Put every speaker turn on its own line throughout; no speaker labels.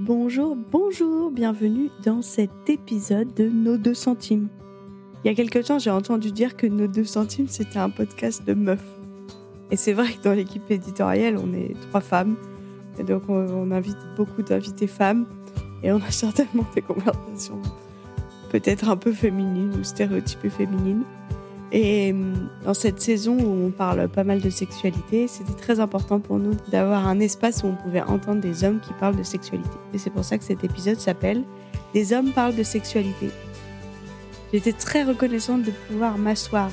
Bonjour, bonjour, bienvenue dans cet épisode de Nos deux centimes. Il y a quelque temps, j'ai entendu dire que Nos deux centimes, c'était un podcast de meufs. Et c'est vrai que dans l'équipe éditoriale, on est trois femmes. Donc, on, on invite beaucoup d'invités femmes. Et on a certainement des conversations peut-être un peu féminines ou stéréotypées féminines. Et hum, dans cette saison où on parle pas mal de sexualité, c'était très important pour nous d'avoir un espace où on pouvait entendre des hommes qui parlent de sexualité. Et c'est pour ça que cet épisode s'appelle Des hommes parlent de sexualité. J'étais très reconnaissante de pouvoir m'asseoir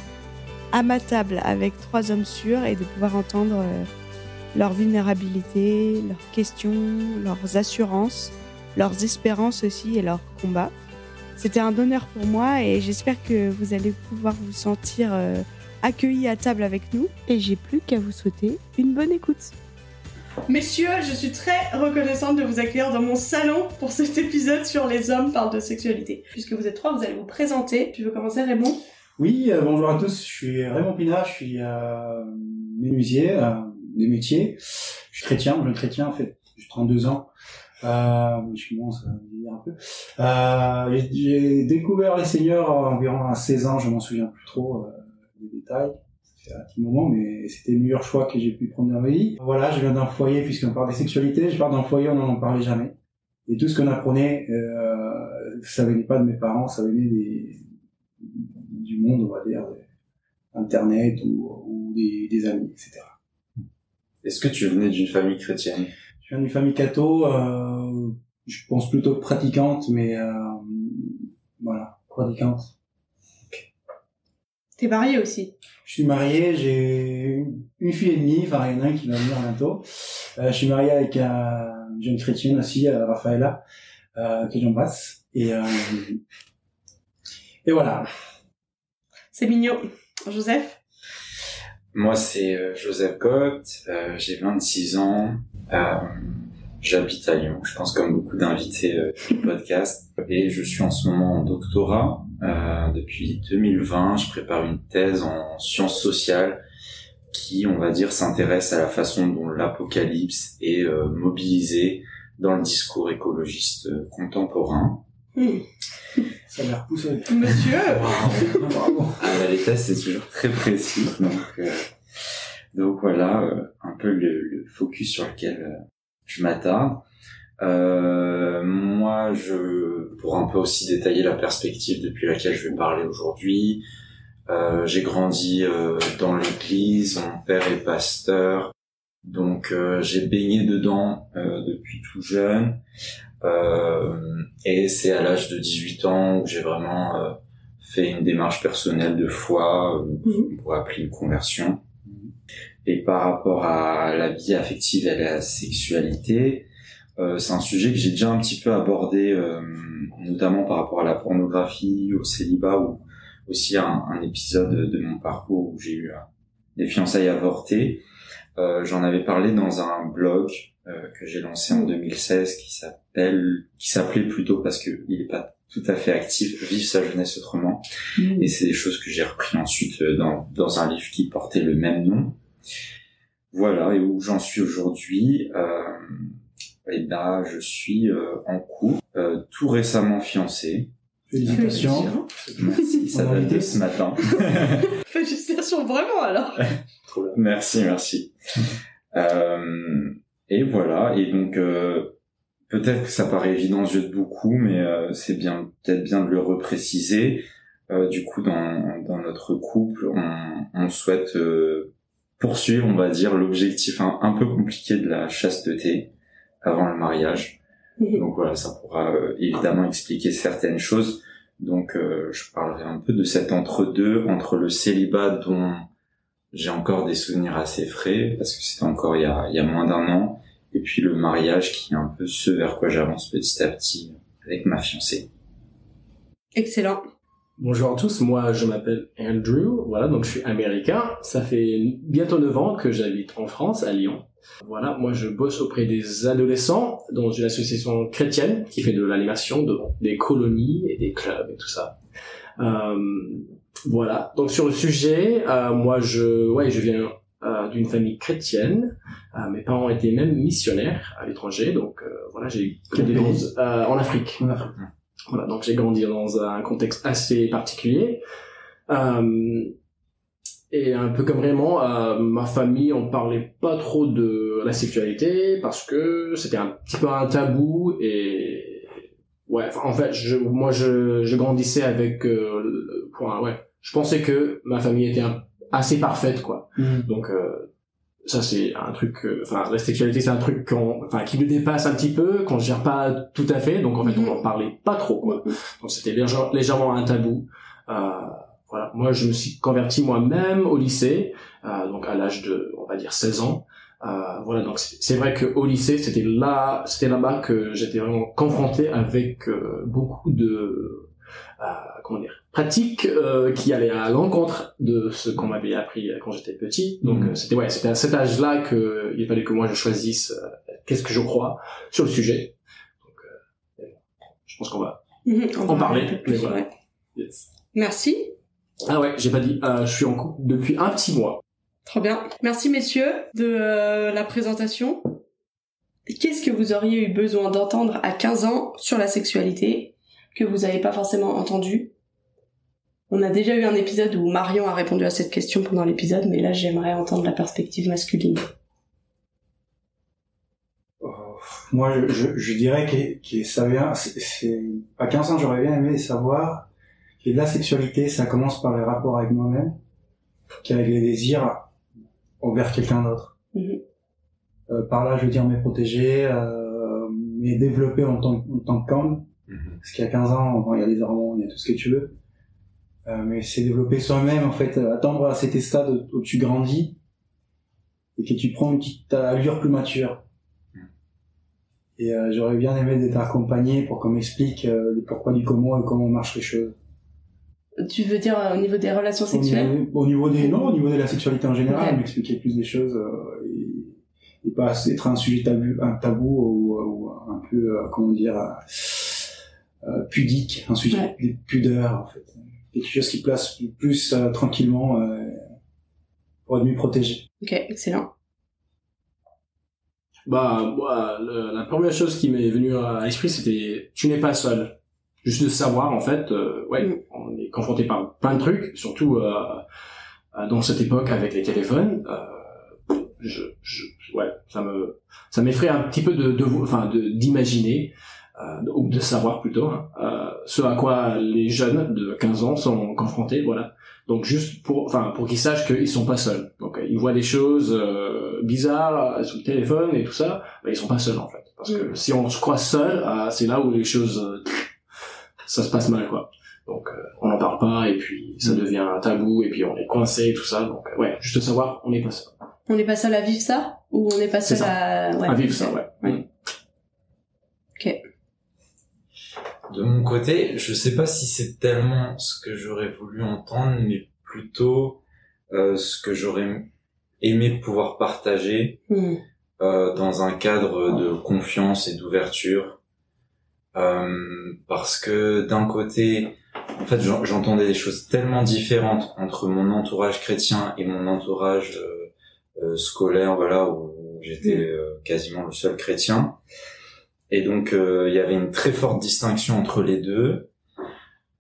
à ma table avec trois hommes sûrs et de pouvoir entendre euh, leur vulnérabilité, leurs questions, leurs assurances, leurs espérances aussi et leurs combats. C'était un honneur pour moi et j'espère que vous allez pouvoir vous sentir euh, accueillis à table avec nous. Et j'ai plus qu'à vous souhaiter une bonne écoute. Messieurs, je suis très reconnaissante de vous accueillir dans mon salon pour cet épisode sur les hommes parlent de sexualité. Puisque vous êtes trois, vous allez vous présenter. Tu veux commencer Raymond?
Oui, euh, bonjour à tous, je suis Raymond Pinard, je suis euh, menuisier, euh, des métiers. Je suis chrétien, jeune chrétien en fait, j'ai 32 ans. Euh, je commence à vieillir un peu. Euh, j'ai- découvert les seigneurs environ à 16 ans, je m'en souviens plus trop euh, des détails. C'est un petit moment, mais c'était le meilleur choix que j'ai pu prendre dans ma vie. Voilà, je viens d'un foyer, puisqu'on parle des sexualités, je pars d'un foyer, on n'en en parlait jamais. Et tout ce qu'on apprenait, euh, ça venait pas de mes parents, ça venait des, du monde, on va dire, Internet ou, ou des, des amis, etc.
Est-ce que tu venais d'une famille chrétienne?
Je viens d'une famille catho, euh, je pense plutôt pratiquante, mais euh, voilà, pratiquante.
T'es marié aussi?
Je suis marié, j'ai une fille et demie, enfin il y en a un qui va venir bientôt. Euh, je suis marié avec un- une jeune chrétienne aussi, euh, Raphaëla, euh, que j'embrasse. Et, euh, et voilà.
C'est mignon. Joseph?
Moi, c'est Joseph Cotte, euh, j'ai 26 ans, j'habite à Lyon, je pense comme beaucoup d'invités euh, du podcast, et je suis en ce moment en doctorat. Euh, depuis 2020, je prépare une thèse en sciences sociales qui, on va dire, s'intéresse à la façon dont l'apocalypse est euh, mobilisé dans le discours écologiste euh, contemporain.
Hmm.
Ça a l'air poussé.
Monsieur
Bravo.
Ah, bah, les tests, c'est toujours très précis. Donc, euh, donc voilà, euh, un peu le, le focus sur lequel euh, je m'attarde. Euh, moi, je, pour un peu aussi détailler la perspective depuis laquelle je vais parler aujourd'hui, euh, j'ai grandi euh, dans l'église, mon père est pasteur, donc euh, j'ai baigné dedans euh, depuis tout jeune. Euh, et c'est à l'âge de 18 ans où j'ai vraiment euh, fait une démarche personnelle de foi, on pourrait appeler une conversion. Et par rapport à la vie affective et à la sexualité, euh, c'est un sujet que j'ai déjà un petit peu abordé, euh, notamment par rapport à la pornographie, au célibat, ou aussi un, un épisode de mon parcours où j'ai eu euh, des fiançailles avortées. Euh, J'en avais parlé dans un blog euh, que j'ai lancé en 2016 qui s'appelle, qui s'appelait plutôt parce que il est pas tout à fait actif, Vive sa jeunesse autrement. Et c'est des choses que j'ai repris ensuite dans, dans un livre qui portait le même nom. Voilà, et où j'en suis aujourd'hui. Euh, et ben, je suis euh, en couple, euh, tout récemment fiancé.
Félicitations.
Merci, ça date de ce matin.
Félicitations vraiment alors
Merci, merci. Euh, et voilà, et donc euh, peut-être que ça paraît évident aux yeux de beaucoup, mais euh, c'est bien peut-être bien de le repréciser. Euh, du coup, dans, dans notre couple, on, on souhaite euh, poursuivre, on va dire, l'objectif un, un peu compliqué de la chasteté avant le mariage. Donc voilà, ça pourra euh, évidemment expliquer certaines choses. Donc euh, je parlerai un peu de cet entre-deux, entre le célibat dont j'ai encore des souvenirs assez frais, parce que c'était encore il y a, il y a moins d'un an, et puis le mariage qui est un peu ce vers quoi j'avance petit à petit avec ma fiancée.
Excellent.
Bonjour à tous, moi je m'appelle Andrew, voilà, donc je suis américain. Ça fait bientôt 9 ans que j'habite en France, à Lyon. Voilà, moi je bosse auprès des adolescents dans une association chrétienne qui fait de l'animation, de, des colonies et des clubs et tout ça. Euh, voilà, donc sur le sujet, euh, moi je, ouais, je viens euh, d'une famille chrétienne. Euh, mes parents étaient même missionnaires à l'étranger, donc euh, voilà, j'ai grandi
pays
dans- euh, en Afrique.
En Afrique.
Voilà, donc j'ai grandi dans un contexte assez particulier. Euh, et un peu comme vraiment, euh, ma famille, on parlait pas trop de la sexualité parce que c'était un petit peu un tabou et ouais, en fait, je, moi je, je grandissais avec euh, le ouais, je pensais que ma famille était un- assez parfaite quoi.
Mhm.
Donc euh, ça c'est un truc, euh, enfin la sexualité c'est un truc qu'on, enfin qui me dépasse un petit peu, qu'on gère pas tout à fait, donc en fait on en parlait pas trop quoi. Donc c'était légère- légèrement un tabou. Euh, voilà, moi je me suis converti moi-même au lycée, euh, donc à l'âge de, on va dire 16 ans. Euh, voilà, donc c'est vrai que au lycée c'était là, c'était là-bas que j'étais vraiment confronté avec euh, beaucoup de, comment dire, pratiques euh, qui allaient à l'encontre de ce qu'on m'avait appris quand j'étais petit. Donc
Mhm.
euh, c'était ouais, c'était à cet âge-là que il fallait que moi je choisisse euh, qu'est-ce que je crois sur le sujet. Donc euh, je pense qu'on va
Mhm, on va
en parler.
un peu plus,
mais voilà.
ouais.
Yes.
Merci.
Ah ouais, j'ai pas dit. Euh, je suis en couple depuis un petit mois.
Trop bien. Merci messieurs de euh, la présentation. Qu'est-ce que vous auriez eu besoin d'entendre à 15 ans sur la sexualité? Que vous n'avez pas forcément entendu On a déjà eu un épisode où Marion a répondu à cette question pendant l'épisode, mais là j'aimerais entendre la perspective masculine.
Euh, Moi, je, je, je dirais que, que ça vient, c'est- c'est, à 15 ans, j'aurais bien aimé savoir que la sexualité, ça commence par les rapports avec moi-même, qu'avec les désirs envers quelqu'un d'autre.
Mhm.
Euh, par là, je veux dire, me protéger, euh, me développer en tant, en tant qu'homme, parce qu'il y a 15 ans, bon, il y a les hormones, il y a tout ce que tu veux. Euh, mais c'est développer soi-même, en fait, euh, attendre à cet stade où tu grandis et que tu prends une petite allure plus mature. Et euh, j'aurais bien aimé d'être accompagné pour qu'on m'explique euh, le pourquoi du comment et comment marchent les choses.
Tu veux dire euh, au niveau des relations
Au
sexuelles
niveau, au niveau des non, au niveau de la sexualité en général, m'expliquer plus des choses euh, et, et pas être un sujet tabou, un tabou ou, ou un peu euh, comment dire pudique, un sujet
Ouais.
de pudeur en fait, quelque chose qui place plus, euh, tranquillement euh, pour être mieux protégé.
Ok, excellent.
Bah, moi, le- la première chose qui m'est venue à l'esprit, c'était tu n'es pas seul. Juste de savoir, en fait, euh, ouais,
Mm.
on est confronté par plein de trucs, surtout euh, euh, dans cette époque avec les téléphones. Euh, je, je, ouais, ça me, ça m'effraie un petit peu de, enfin, de d'imaginer euh, ou de savoir plutôt hein, euh, ce à quoi les jeunes de 15 ans sont confrontés, voilà. Donc juste pour, enfin, pour qu'ils sachent qu'ils sont pas seuls. Donc euh, ils voient des choses euh, bizarres euh, sur le téléphone et tout ça, bah, ils sont pas seuls en fait. Parce que si on se croit seul, euh, c'est là où les choses, euh, ça se passe mal quoi. Donc euh, on n'en parle pas et puis ça
Mm.
devient un tabou et puis on est coincé et tout ça. Donc euh, ouais, juste savoir, on n'est pas seul.
On n'est pas seul à vivre ça Ou on n'est pas seul à... ouais,
à vivre ça, ouais.
Ouais.
Mm.
De mon côté, je sais pas si c'est tellement ce que j'aurais voulu entendre, mais plutôt euh, ce que j'aurais aimé pouvoir partager
Hmm.
euh, dans un cadre de confiance et d'ouverture. Euh, parce que d'un côté, en fait, j'en- j'entendais des choses tellement différentes entre mon entourage chrétien et mon entourage euh, euh, scolaire, voilà, où j'étais euh, quasiment le seul chrétien. Et donc, euh, il y avait une très forte distinction entre les deux.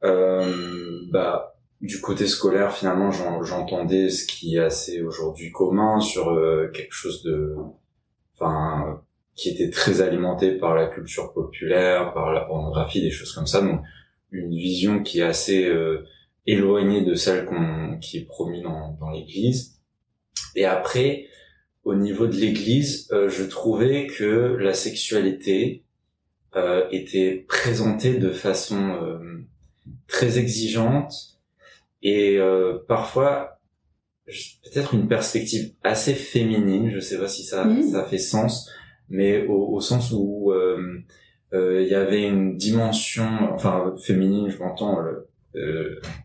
Euh, bah, du côté scolaire, finalement, j'en- j'entendais ce qui est assez aujourd'hui commun sur euh, quelque chose de, enfin, qui était très alimenté par la culture populaire, par la pornographie, des choses comme ça. Donc, une vision qui est assez euh, éloignée de celle qu'on, qui est promise dans, dans l'Église. Et après, au niveau de l'Église, euh, je trouvais que la sexualité euh, était présentée de façon euh, très exigeante et euh, parfois peut-être une perspective assez féminine. Je sais pas si ça ça fait sens, mais au, au sens où euh, euh, il y avait une dimension, enfin féminine, je m'entends,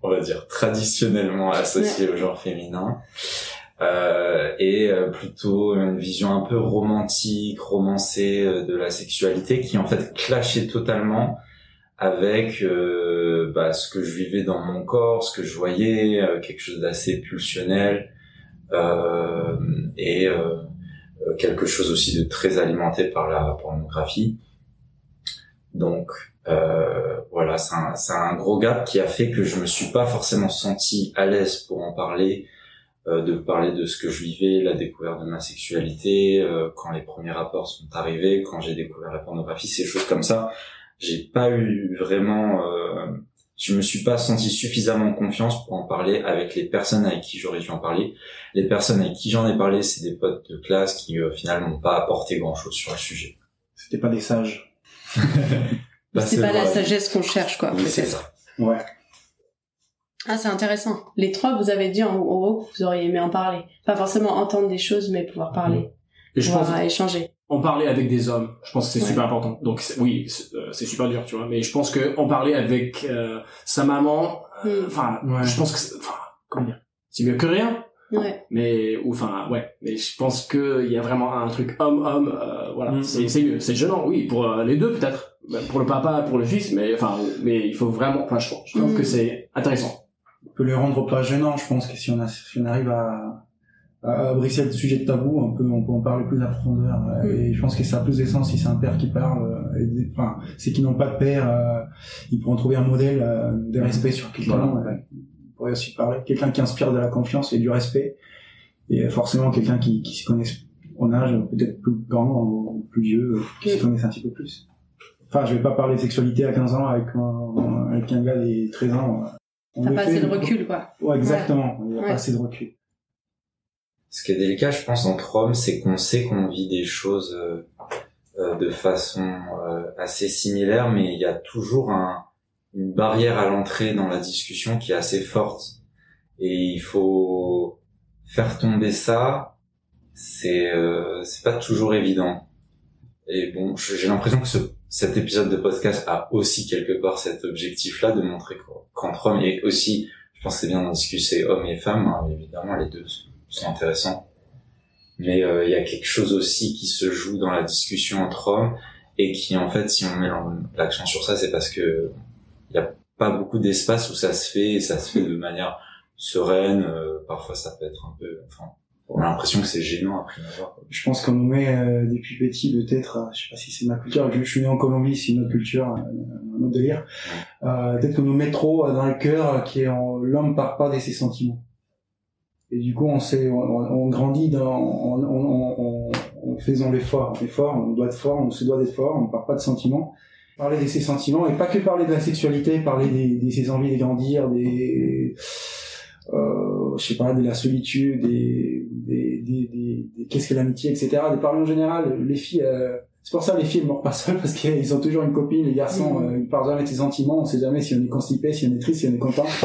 on va dire traditionnellement associée au genre féminin, euh, et euh, plutôt une vision un peu romantique, romancée euh, de la sexualité, qui en fait clashait totalement avec euh, bah, ce que je vivais dans mon corps, ce que je voyais, euh, quelque chose d'assez pulsionnel, euh, et quelque chose aussi de très alimenté par la pornographie. Donc euh, voilà, c'est un, un, gros gap qui a fait que je me suis pas forcément senti à l'aise pour en parler, euh, de parler de ce que je vivais, la découverte de ma sexualité, euh, quand les premiers rapports sont arrivés, quand j'ai découvert la pornographie, ces choses comme ça. J'ai pas eu vraiment, euh, je me suis pas senti suffisamment confiance pour en parler avec les personnes avec qui j'aurais dû en parler. Les personnes avec qui j'en ai parlé, c'est des potes de classe qui finalement n'ont pas apporté grand chose sur le sujet.
C'était pas des sages.
Bah, c'est pas la sagesse qu'on cherche, quoi,
c'est ça.
Ouais.
Ah, c'est intéressant. Les trois, vous avez dit en gros que vous auriez aimé en parler. Pas forcément entendre des choses, mais pouvoir parler. Et je pouvoir pense échanger.
En parler avec des hommes, je pense que c'est super important. Donc oui, euh, c'est super dur, tu vois. Mais je pense que en parler avec euh, sa maman, euh, hmm. enfin, je pense que, enfin, comment dire, c'est mieux que rien.
Ouais.
Mais ou enfin ouais, mais je pense que il y a vraiment un truc homme homme euh, voilà, mm. c'est c'est mieux, c'est gênant oui pour euh, les deux peut-être, pour le papa, pour le fils, mais enfin mais il faut vraiment enfin je, je trouve que mm. c'est intéressant.
On peut le rendre pas gênant, je pense que si on a si on arrive à à briser le sujet de tabou, on peut on peut en parler plus à profondeur mm. et je pense que ça a plus d'essence si c'est un père qui parle enfin c'est qu'ils n'ont pas de père, euh, ils pourront trouver un modèle de respect sur quelqu'un pourrait aussi parler. Quelqu'un qui inspire de la confiance et du respect. Et forcément quelqu'un qui, qui se connaisse en âge, peut-être plus grand ou plus vieux, qui se connaisse un petit peu plus. Enfin, je vais pas parler de sexualité à 15 ans avec un, avec un gars de 13 ans.
T'as pas assez de recul, quoi.
Ouais, exactement. Il n'y a pas assez de recul.
Ce qui est délicat, je pense, entre hommes, c'est qu'on sait qu'on vit des choses euh, euh, de façon euh, assez similaire, mais il y a toujours un, une barrière à l'entrée dans la discussion qui est assez forte et il faut faire tomber ça c'est euh, c'est pas toujours évident et bon j'ai l'impression que ce, cet épisode de podcast a aussi quelque part cet objectif là de montrer qu'entre hommes et aussi je pense que c'est bien d'en discuter hommes et femmes hein, évidemment les deux sont intéressants mais euh, il y a quelque chose aussi qui se joue dans la discussion entre hommes et qui en fait si on met l'accent sur ça c'est parce que il n'y a pas beaucoup d'espace où ça se fait et ça se fait de manière sereine. Euh, parfois, ça peut être un peu. Enfin, on a l'impression que c'est gênant après avoir.
Je pense qu'on nous met euh, depuis petit peut-être, euh, je sais pas si c'est ma culture, je, suis né en Colombie, c'est une autre culture, un autre délire. Euh, peut-être qu'on nous met trop dans le cœur qui est l'homme part pas de ses sentiments. Et du coup, on sait, on, grandit dans, en, faisant l'effort, l'effort, on doit être fort, on se doit d'être fort, on part pas de sentiments parler de ses sentiments et pas que parler de la sexualité, parler de ses envies de grandir, des, euh, je sais pas, de la solitude, des, des, des, des qu'est-ce que l'amitié, etc. De parler en général, les filles, euh, c'est pour ça les filles ne meurent pas seules parce qu'ils ont toujours une copine, les garçons, mmh. euh, ils parlent jamais de ses sentiments, on sait jamais si on est constipé, si on est triste, si on est content.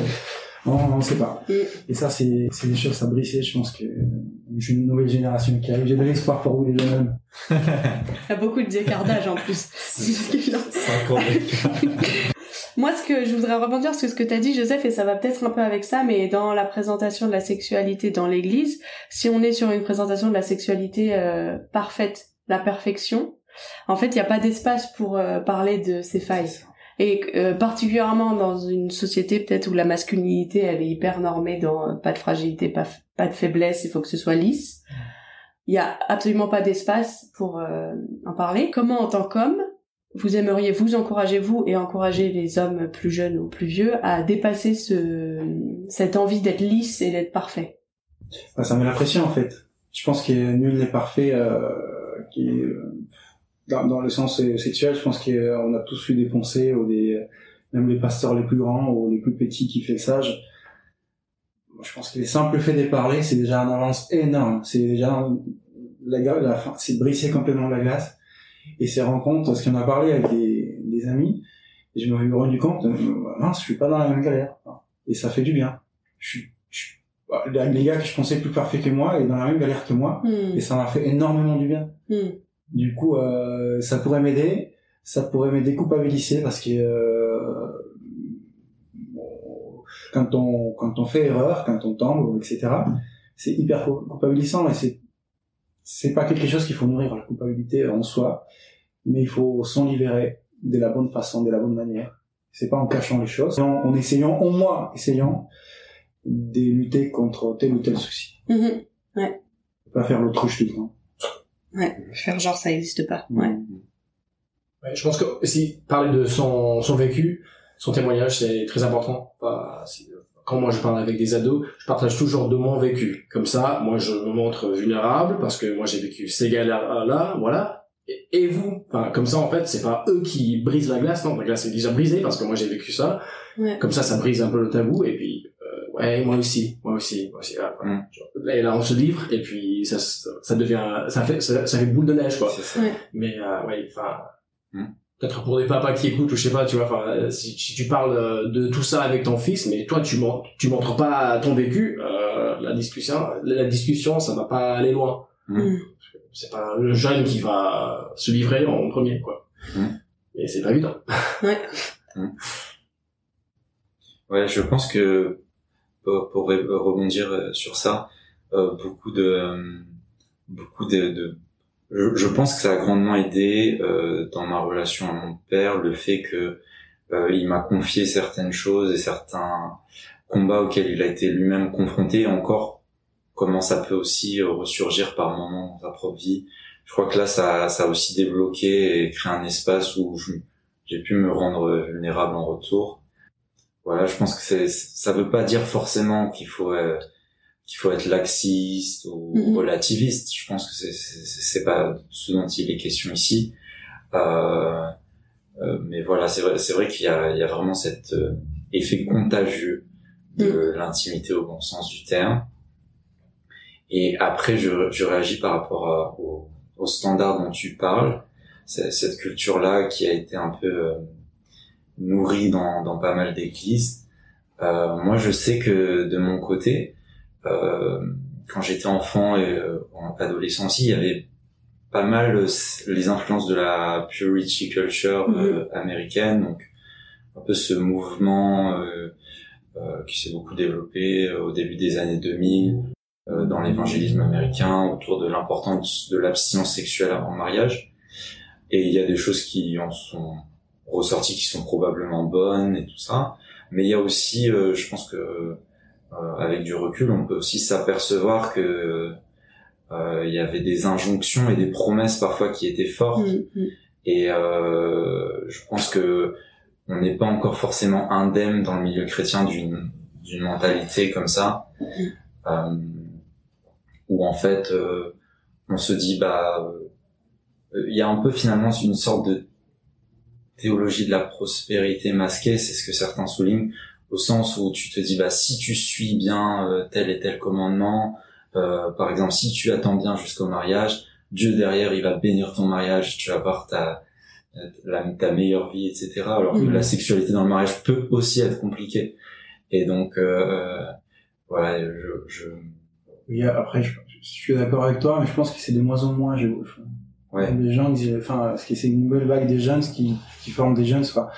On ne sait pas. Mm. Et ça, c'est, c'est des choses à briser. Je pense que j'ai une nouvelle génération qui arrive. J'ai de l'espoir pour vous, les jeunes
Il y a beaucoup de décardage en plus. Moi, ce que je voudrais rebondir sur ce que tu as dit, Joseph, et ça va peut-être un peu avec ça, mais dans la présentation de la sexualité dans l'Église, si on est sur une présentation de la sexualité euh, parfaite, la perfection, en fait, il n'y a pas d'espace pour euh, parler de ces failles. Et euh, particulièrement dans une société peut-être où la masculinité elle est hyper normée dans euh, pas de fragilité, pas, pas de faiblesse, il faut que ce soit lisse. Il y a absolument pas d'espace pour euh, en parler. Comment en tant qu'homme vous aimeriez vous encourager vous et encourager les hommes plus jeunes ou plus vieux à dépasser ce cette envie d'être lisse et d'être parfait?
Bah, Ça met la en fait. Je pense que nul n'est parfait. Euh, qui dans, le sens sexuel, je pense qu'on a tous eu des pensées, ou des, même les pasteurs les plus grands ou les plus petits qui fait le sage. Je pense que les simples faits de parler, c'est déjà un avance énorme. C'est déjà la, la c'est briser complètement la glace. Et ces rencontres, parce qu'on a parlé avec des, des, amis, et je me suis rendu compte, euh, mince, je suis pas dans la même galère. Et ça fait du bien. Je suis, je, bah, les gars que je pensais plus parfaits que moi, et dans la même galère que moi, hmm. et ça m'a fait énormément du bien. Hmm. Du coup, euh, ça pourrait m'aider, ça pourrait me déculpabiliser parce que euh, quand on quand on fait erreur, quand on tombe, etc. C'est hyper culpabilisant et c'est c'est pas quelque chose qu'il faut nourrir la culpabilité en soi, mais il faut s'en libérer de la bonne façon, de la bonne manière. C'est pas en cachant les choses, en, en essayant, au moins essayant de lutter contre tel ou tel souci.
Mm-hmm. Ouais.
Pas faire l'autruche tout le temps.
Ouais. Faire genre ça existe pas. Ouais.
Ouais, je pense que si parler de son, son vécu, son témoignage, c'est très important. Si- quand moi je parle avec des ados, je partage toujours de mon vécu. Comme ça, moi je me montre vulnérable parce que moi j'ai vécu ces galères-là, voilà. Et, et vous, enfin, comme ça en fait, c'est pas eux qui brisent la glace, non, la glace est déjà brisée parce que moi j'ai vécu ça.
Ouais.
Comme ça, ça brise un peu le tabou et puis euh, ouais, moi aussi, moi aussi, moi aussi. voilà, voilà. Et là, on se livre et puis ça, ça devient, ça fait, ça, ça fait boule de neige quoi.
C'est ça.
Ouais.
Mais euh, ouais, enfin,
Hmm.
Peut-être pour des papas qui écoutent ou je sais pas, tu vois, euh, si, tu parles euh, de tout ça avec ton fils, mais toi tu montres, tu montres pas ton vécu, euh, la discussion, la discussion, ça va pas aller loin.
Mm.
C'est pas le jeune qui va se livrer en premier, quoi.
Hmm.
Et c'est pas évident.
Ouais.
Ouais, je pense que pour, pour re- rebondir euh, sur ça, euh, beaucoup de euh, beaucoup de je, pense que ça a grandement aidé euh, dans ma relation à mon père le fait que euh, il m'a confié certaines choses et certains combats auxquels il a été lui-même confronté et encore comment ça peut aussi ressurgir par moments dans sa propre vie. Je crois que là ça ça a aussi débloqué et créé un espace où j'ai pu me rendre vulnérable en retour voilà, je pense que c'est, ça veut pas dire forcément qu'il faut euh, qu'il faut être laxiste ou
Mhm.
relativiste. Je pense que c'est, pas ce dont il est question ici. Euh, euh, mais voilà, c'est vrai, c'est vrai qu'il y y a vraiment cet euh, effet contagieux de l'intimité au bon sens du terme. Et après, je, je réagis par rapport à- au, au standard dont tu parles. Cette culture-là qui a été un peu euh, nourri dans, dans pas mal d'églises. Euh, moi, je sais que de mon côté, quand j'étais enfant et euh, en adolescent aussi, il y avait pas mal euh, les influences de la purity culture euh, américaine, donc un peu ce mouvement euh, euh, qui s'est beaucoup développé euh, au début des années 2000 euh, dans l'évangélisme américain autour de l'importance de l'abstinence sexuelle avant mariage. Et il y a des choses qui en sont ressorties qui sont probablement bonnes et tout ça. Mais il y a aussi, euh, je pense que euh, avec du recul, on peut aussi s'apercevoir que euh, il y avait des injonctions et des promesses parfois qui étaient fortes.
Mm, mm.
Et euh, je pense que on n'est pas encore forcément indemne dans le milieu chrétien d'une d'une mentalité comme ça, euh, où en fait euh, on se dit bah euh, il y a un peu finalement une sorte de théologie de la prospérité masquée, c'est ce que certains soulignent, au sens où tu te dis bah si tu suis bien euh, tel et tel commandement, euh, par exemple si tu attends bien jusqu'au mariage, Dieu derrière il va bénir ton mariage, tu vas avoir ta la, ta meilleure vie, etc. Alors que
Mhm.
la sexualité dans le mariage peut aussi être compliquée. Et donc euh, voilà, je, je
Oui, après, je, je suis d'accord avec toi, mais je pense que c'est de moins en moins. Je, je-
ouais
Les gens, enfin, parce que c'est une nouvelle vague des jeunes qui, qui forment des jeunes, quoi.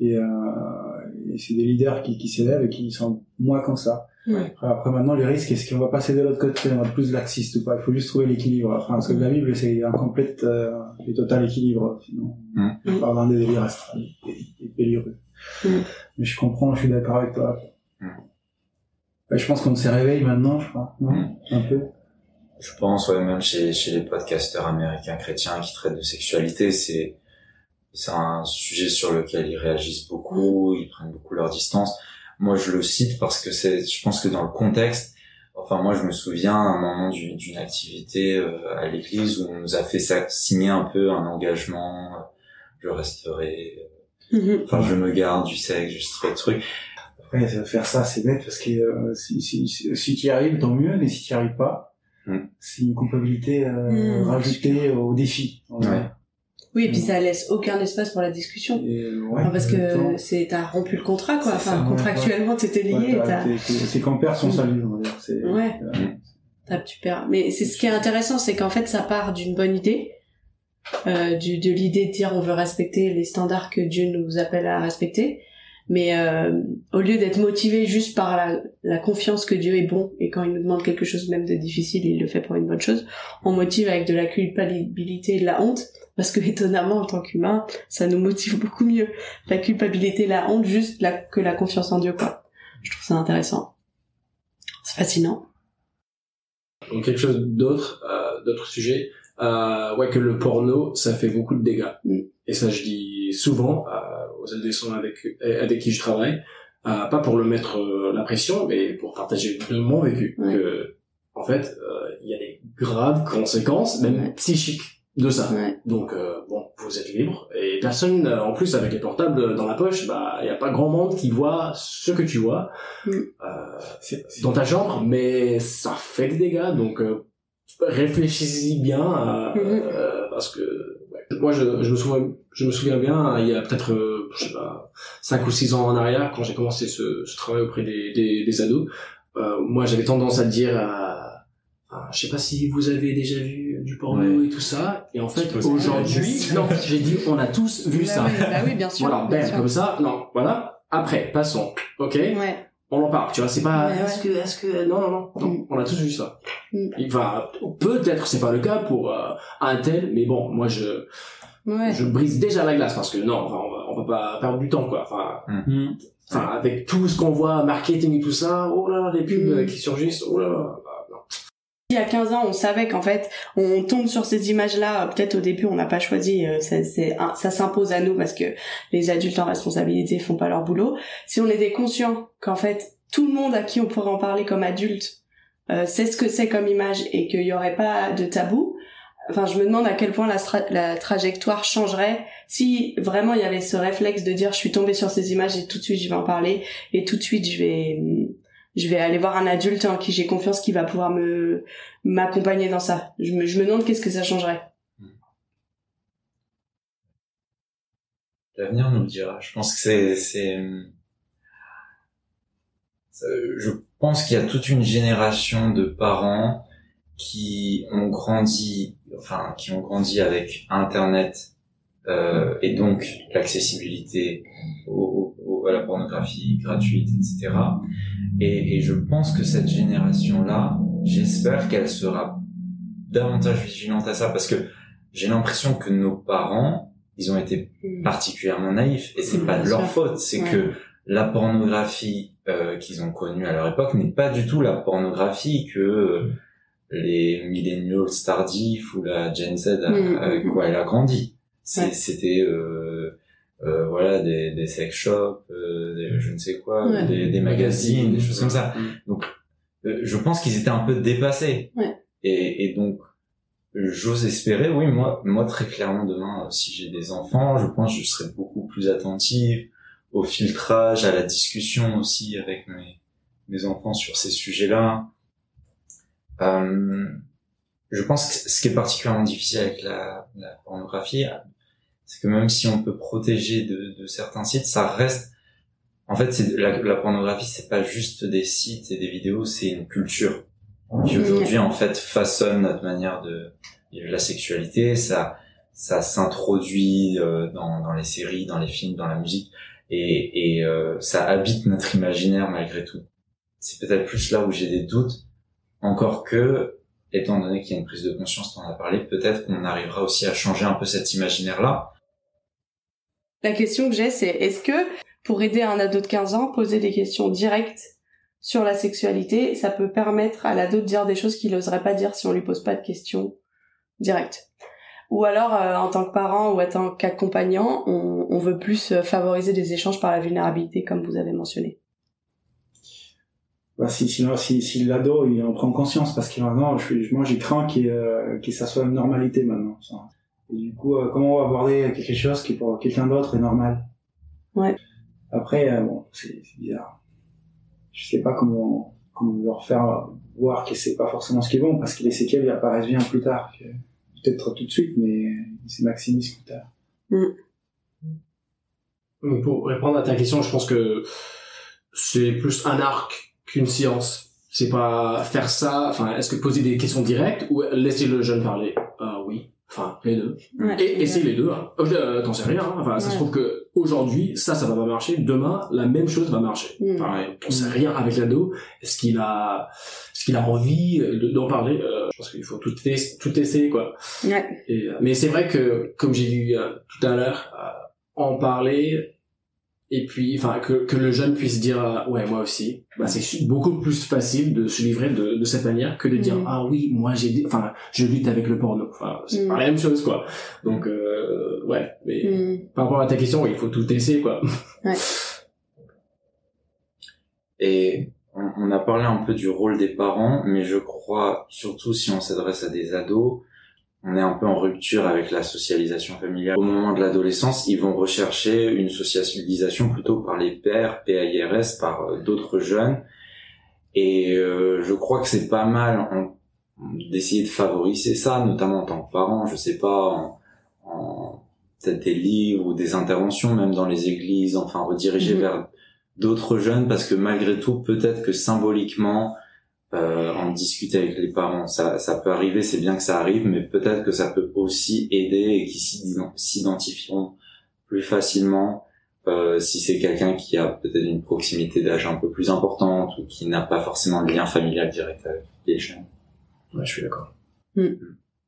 Et, euh, et c'est des leaders qui, qui s'élèvent et qui sont moins comme ça.
Ouais.
Après, maintenant, les risques, est-ce qu'on va passer de l'autre côté, on va être plus laxiste ou pas? Il faut juste trouver l'équilibre. Enfin, parce que la Bible, c'est un complète euh, et total équilibre. Sinon,
Mm.
on parle d'un des délires astrales et, et périlleux.
Mm.
Mais je comprends, je suis d'accord avec toi.
Mm.
Ouais, je pense qu'on se réveille maintenant, je crois. Non?
Mm.
Un peu.
Je pense, ouais, même chez, chez les podcasteurs américains chrétiens qui traitent de sexualité, c'est, c'est un sujet sur lequel ils réagissent beaucoup, ils prennent beaucoup leur distance. Moi, je le cite parce que c'est, je pense que dans le contexte, enfin, moi, je me souviens à un moment du- d'une activité euh, à l'église où on nous a fait ça, signer un peu un engagement, euh, je resterai,
Mhm.
enfin, je me garde du sexe, je serai truc.
Après, faire ça, c'est bête parce que euh, si, si, si, si tu y arrives, tant mieux, mais si tu y arrives pas,
Mm.
c'est une culpabilité euh,
Mm.
rajoutée au défi.
Ouais.
Oui, et puis ça laisse aucun espace pour la discussion.
Et, ouais,
Enfin, parce que c'est t'as rompu le contrat quoi. Enfin contractuellement t'étais lié.
ouais, t'es- c'est qu'on perd son
Mm.
salut. on va dire. C'est-
Ouais. t'as- tu perds. Mais c'est ce qui est intéressant, c'est qu'en fait ça part d'une bonne idée, euh, du, de l'idée de dire on veut respecter les standards que Dieu nous appelle à respecter. Mais euh, au lieu d'être motivé juste par la, la confiance que Dieu est bon et quand il nous demande quelque chose même de difficile, il le fait pour une bonne chose, on motive avec de la culpabilité et de la honte parce que étonnamment en tant qu'humain, ça nous motive beaucoup mieux la culpabilité, la honte juste la, que la confiance en Dieu quoi. Je trouve ça intéressant. C'est fascinant.
Donc quelque chose d'autre, euh, d'autres sujets. Euh, ouais, que le porno, ça fait beaucoup de dégâts.
Mm.
Et ça, je dis souvent euh, aux adolescents avec avec qui je travaille, euh, pas pour le mettre la pression, mais pour partager de mon vécu. Que, en fait, il y a des graves conséquences, même psychiques, de ça.
Ouais.
Donc euh, bon, vous êtes libre et personne, euh, en plus avec les portables dans la poche, bah il y a pas grand monde qui voit ce que tu vois
Mm.
euh, dans ta chambre, mais ça fait des dégâts. Donc euh, réfléchissez-y bien euh, parce que ouais. moi je, je me souviens, je me souviens bien il y a peut-être euh, je sais pas cinq ou six ans en arrière quand j'ai commencé ce, ce travail auprès des, des, des ados. euh, moi j'avais tendance à dire à, à- je sais pas si vous avez déjà vu du porno
Ouais.
et tout ça et en fait aujourd'hui non j'ai dit on a tous vu
Bah
ça
oui, bah oui, bien sûr.
voilà
bien
ben
sûr.
comme ça non voilà après passons ok?
Ouais.
on en parle tu vois c'est pas
Ouais,
est-ce que est-ce que non non non, non
Mm.
on a tous vu ça
Mm.
enfin peut-être c'est pas le cas pour euh, un tel mais bon moi je
Ouais.
je brise déjà la glace parce que non enfin, on va on va pas perdre du temps quoi enfin
Hmm.
enfin avec tout ce qu'on voit marketing et tout ça oh là là les pubs
Mm.
euh, qui surgissent oh là là.
Il y a 15 ans, on savait qu'en fait, on tombe sur ces images-là. Peut-être au début, on n'a pas choisi. euh, Ça, ça s'impose à nous parce que les adultes en responsabilité font pas leur boulot. Si on était conscient qu'en fait, tout le monde à qui on pourrait en parler comme adulte euh, sait ce que c'est comme image et qu'il y aurait pas de tabou. Enfin, je me demande à quel point la, la trajectoire changerait si vraiment il y avait ce réflexe de dire je suis tombé sur ces images et tout de suite je vais en parler et tout de suite je vais je vais aller voir un adulte en qui j'ai confiance qui va pouvoir me m'accompagner dans ça. Je me, je me demande qu'est-ce que ça changerait.
L'avenir nous le dira. Je pense que c'est, c'est, je pense qu'il y a toute une génération de parents qui ont grandi, enfin, qui ont grandi avec Internet, euh, et donc l'accessibilité au, au- à la pornographie gratuite, etc. Et, et je pense que cette génération-là, j'espère qu'elle sera davantage vigilante à ça, parce que j'ai l'impression que nos parents, ils ont été particulièrement naïfs et c'est
Mm,
pas de leur
sûr.
faute c'est
Ouais.
que la pornographie euh, qu'ils ont connue à leur époque n'est pas du tout la pornographie que euh, les millennials tardifs ou la Gen Z
Mm,
avec
mm,
quoi elle a grandi c'était euh, euh, voilà des, des sex shops euh, des, je ne sais quoi
Ouais.
des, des magazines des choses comme ça
Mm.
euh, je pense qu'ils étaient un peu dépassés.
Ouais.
Et, et donc, j'ose espérer, oui, moi, moi très clairement demain, euh, si j'ai des enfants, je pense que je serai beaucoup plus attentif au filtrage, à la discussion aussi avec mes, mes enfants sur ces sujets-là. Euh, je pense que ce qui est particulièrement difficile avec la, la pornographie, c'est que même si on peut protéger de, de certains sites, ça reste en fait, c'est la, la pornographie, c'est pas juste des sites et des vidéos, c'est une culture qui aujourd'hui en fait façonne notre manière de vivre la sexualité. Ça, ça s'introduit euh, dans, dans les séries, dans les films, dans la musique, et, et euh, ça habite notre imaginaire malgré tout. C'est peut-être plus là où j'ai des doutes, encore que, étant donné qu'il y a une prise de conscience, t'en as parlé, peut-être qu'on arrivera aussi à changer un peu cet imaginaire-là.
La question que j'ai, c'est est-ce que pour aider un ado de 15 ans, poser des questions directes sur la sexualité, ça peut permettre à l'ado de dire des choses qu'il n'oserait pas dire si on lui pose pas de questions directes? Ou alors, euh, en tant que parent ou en tant qu'accompagnant, on, veut plus euh, favoriser des échanges par la vulnérabilité, comme vous avez mentionné.
Bah, si, si, si l'ado, il en prend conscience, parce que maintenant, je moi, j'ai craint qu'il, euh, ça soit une normalité maintenant. Et du coup, euh, comment on va aborder quelque chose qui pour quelqu'un d'autre est normal?
Ouais.
Après, euh, bon, c'est bizarre. Je sais pas comment, comment leur faire voir que c'est pas forcément ce qui est bon, parce que les séquelles ils apparaissent bien plus tard. que- Peut-être tout de suite, mais c'est maximise plus tard.
Donc, Pour répondre à ta question, je pense que c'est plus un arc qu'une science. C'est pas faire ça, enfin, est-ce que poser des questions directes ou laisser le jeune parler? Euh, enfin, les deux.
Ouais.
Et essayer les deux. Hein. Euh, T'en sais rien. hein. Enfin, ça se trouve que aujourd'hui, ça, ça va pas marcher. Demain, la même chose va marcher.
Mm.
Pareil, on sait rien avec l'ado. Est-ce qu'il a, est-ce qu'il a envie de- d'en parler? Euh, Je pense qu'il faut tout, ess- tout essayer, quoi.
Ouais.
Et, euh, mais c'est vrai que, comme j'ai dit euh, tout à l'heure, euh, en parler et puis enfin que, que le jeune puisse dire euh, ouais moi aussi bah c'est beaucoup plus facile de se livrer de, de cette manière que de dire
Mhm.
ah oui moi j'ai enfin je lutte avec le porno enfin c'est
Mhm.
pas la même chose quoi donc euh, ouais mais
Mm.
par rapport à ta question il faut tout essayer quoi
Et on, on a parlé un peu du rôle des parents, mais je crois, surtout si on s'adresse à des ados, on est un peu en rupture avec la socialisation familiale. Au moment de l'adolescence, ils vont rechercher une socialisation plutôt par les pères, PAIRS, par euh, d'autres jeunes. Et euh, je crois que c'est pas mal en- d'essayer de favoriser ça, notamment en tant que parent, je sais pas, en, en peut-être des livres ou des interventions, même dans les églises, enfin rediriger
Mhm.
vers d'autres jeunes, parce que malgré tout, peut-être que symboliquement, euh, en discuter avec les parents, ça, ça peut arriver, c'est bien que ça arrive, mais peut-être que ça peut aussi aider et qu'ils s'ident- s'identifieront plus facilement euh, si c'est quelqu'un qui a peut-être une proximité d'âge un peu plus importante ou qui n'a pas forcément de lien familial direct avec les jeunes.
ouais je suis d'accord
Mm.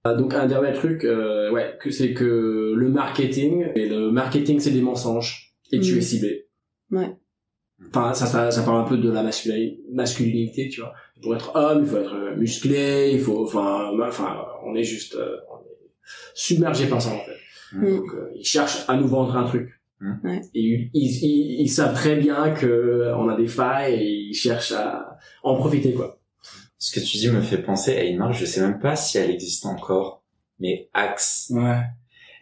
Ah, donc un dernier truc euh, ouais que c'est que le marketing et le marketing c'est des mensonges et tu
Mm.
es ciblé
Ouais.
Enfin, ça, ça, ça parle un peu de la masculini- masculinité, tu vois. Pour être homme, il faut être euh, musclé, il faut, enfin, enfin, on est juste, euh, on est submergé par ça en fait.
Mm.
Donc, euh, ils cherchent à nous vendre un truc.
Mm.
Ouais.
Et ils, ils, ils, ils savent très bien que euh, on a des failles et ils cherchent à en profiter quoi.
Ce que tu dis me fait penser à une marque, je sais même pas si elle existe encore, mais Axe.
Ouais.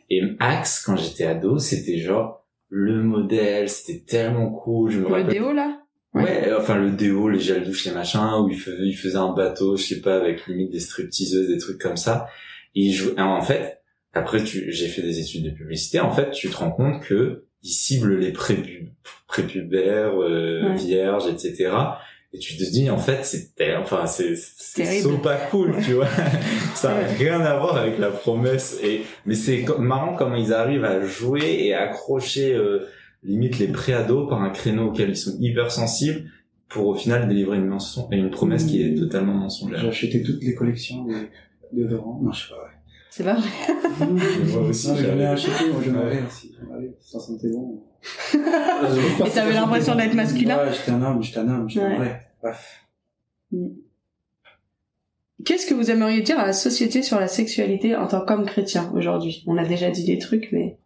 Et Axe, quand j'étais ado, c'était genre le modèle, c'était tellement cool. Je me
Le
rappelle.
déo là
Ouais, enfin le déo, les gels douche, les machins, où il faisait, il faisait un bateau, je sais pas, avec limite des stripteaseuses, des trucs comme ça. Et il jouait, en fait, après tu, j'ai fait des études de publicité, en fait, tu te rends compte que il cible les prépub, prépubères, euh,
Ouais.
vierges, etc. Et tu te dis, en fait, c'est, ter- enfin, c'est, c'est pas cool, tu vois. Ça a
Ouais.
rien à voir avec la promesse. Et, mais c'est marrant comment ils arrivent à jouer et accrocher, euh, limite les préados par un créneau auquel ils sont hyper sensibles pour au final délivrer une, mensonge, une promesse qui est totalement
J'ai
mensongère.
acheté toutes les collections de, de Laurent. Non, je sais pas. Ouais.
C'est pas vrai.
Moi aussi,
Non, j'en ai acheté, moi j'en avais aussi. J'en avais, ça sentait bon.
Et t'avais l'impression d'être masculin
Ouais, j'étais un homme, j'étais un homme, j'étais vrai. Bref.
Qu'est-ce que vous aimeriez dire à la société sur la sexualité en tant qu'homme chrétien aujourd'hui? On a déjà dit des trucs, mais.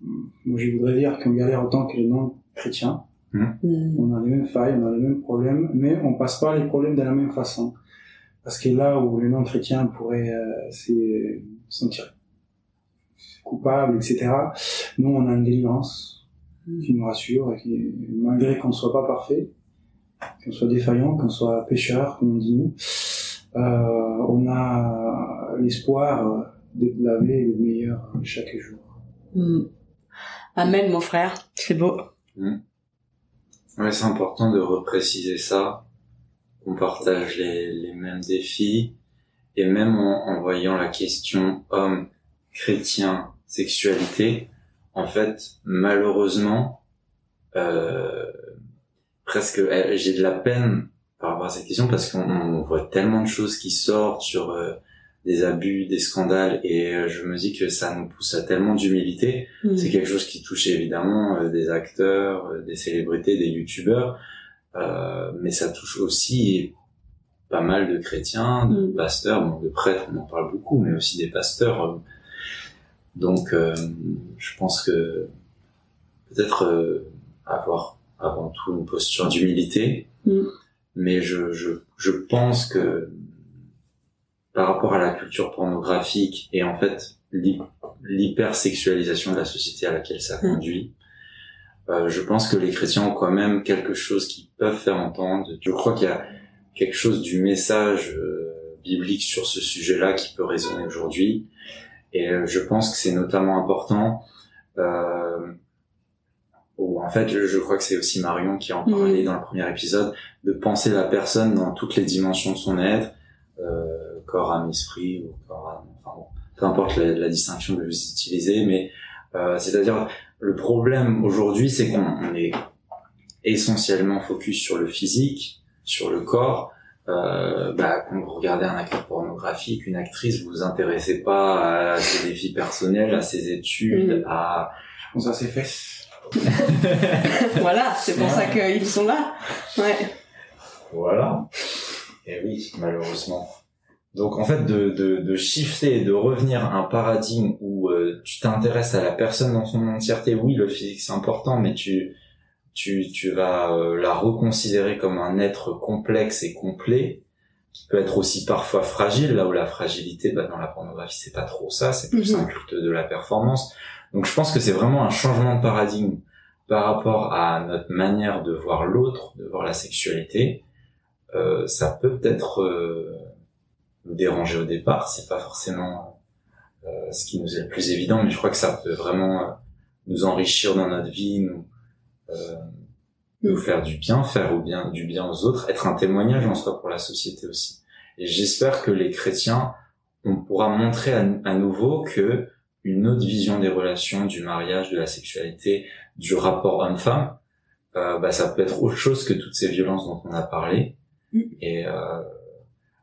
Moi, je voudrais dire qu'on galère autant que les non-chrétiens.
Hmm.
On a les mêmes failles, on a les mêmes problèmes, mais on passe pas les problèmes de la même façon. Parce que là où les non-chrétiens pourraient euh, se sentir coupables, etc., nous, on a une délivrance qui nous rassure, et qui, malgré qu'on ne soit pas parfait, qu'on soit défaillant, qu'on soit pécheur, comme on dit nous, euh, on a l'espoir d'être lavé et d'être meilleur chaque jour.
Hmm. Amen, mon frère. C'est beau.
Ouais, c'est important de repréciser ça, qu'on partage les, les mêmes défis, et même en, en voyant la question homme, chrétien, sexualité, en fait, malheureusement, euh, presque, euh, j'ai de la peine par rapport à cette question parce qu'on on voit tellement de choses qui sortent sur euh, des abus, des scandales, et euh, je me dis que ça nous pousse à tellement d'humilité.
Hmm.
c'est quelque chose qui touche évidemment euh, des acteurs, des célébrités, des youtubeurs, euh, mais ça touche aussi pas mal de chrétiens, de
Mm.
pasteurs, bon, de prêtres, on en parle beaucoup, mais aussi des pasteurs. Donc, euh, je pense que peut-être euh, avoir avant tout une posture d'humilité,
Mm.
mais je, je, je pense que par rapport à la culture pornographique et en fait l'hy- l'hypersexualisation de la société à laquelle ça
Mm.
Euh, je pense que les chrétiens ont quand même quelque chose qu'ils peuvent faire entendre. Je crois qu'il y a quelque chose du message euh, biblique sur ce sujet-là qui peut résonner aujourd'hui. Et euh, je pense que c'est notamment important. Euh, ou en fait, je, je crois que c'est aussi Marion qui en parlait
Mhm.
dans le premier épisode, de penser la personne dans toutes les dimensions de son être, euh, corps, âme, esprit, ou corps, âme, enfin bon, peu importe la, la distinction que vous utilisez, mais euh, c'est-à-dire le problème aujourd'hui, c'est qu'on on est essentiellement focus sur le physique, sur le corps. Euh, bah, quand vous regardez un acteur pornographique, une actrice, vous vous intéressez pas à ses défis personnels, à ses études,
Mm.
à
Je pense à ses fesses.
voilà, c'est pour ça qu'ils sont là. Ouais.
Voilà. Et oui, malheureusement. Donc en fait, de, de, de shifter et de revenir à un paradigme où euh, tu t'intéresses à la personne dans son entièreté, oui, le physique c'est important, mais tu, tu, tu vas euh, la reconsidérer comme un être complexe et complet, qui peut être aussi parfois fragile, là où la fragilité, bah, dans la pornographie, c'est pas trop ça, c'est plus
Mhm.
un culte de la performance. Donc je pense que c'est vraiment un changement de paradigme par rapport à notre manière de voir l'autre, de voir la sexualité. Euh, ça peut peut-être euh, nous déranger au départ, c'est pas forcément euh, ce qui nous est le plus évident, mais je crois que ça peut vraiment euh, nous enrichir dans notre vie, nous, euh, nous faire du bien, faire au bien, du bien aux autres, être un témoignage en soi pour la société aussi. Et j'espère que les chrétiens, on pourra montrer à, à nouveau que une autre vision des relations, du mariage, de la sexualité, du rapport homme-femme, euh, bah, ça peut être autre chose que toutes ces violences dont on a parlé.
Mm.
Et euh,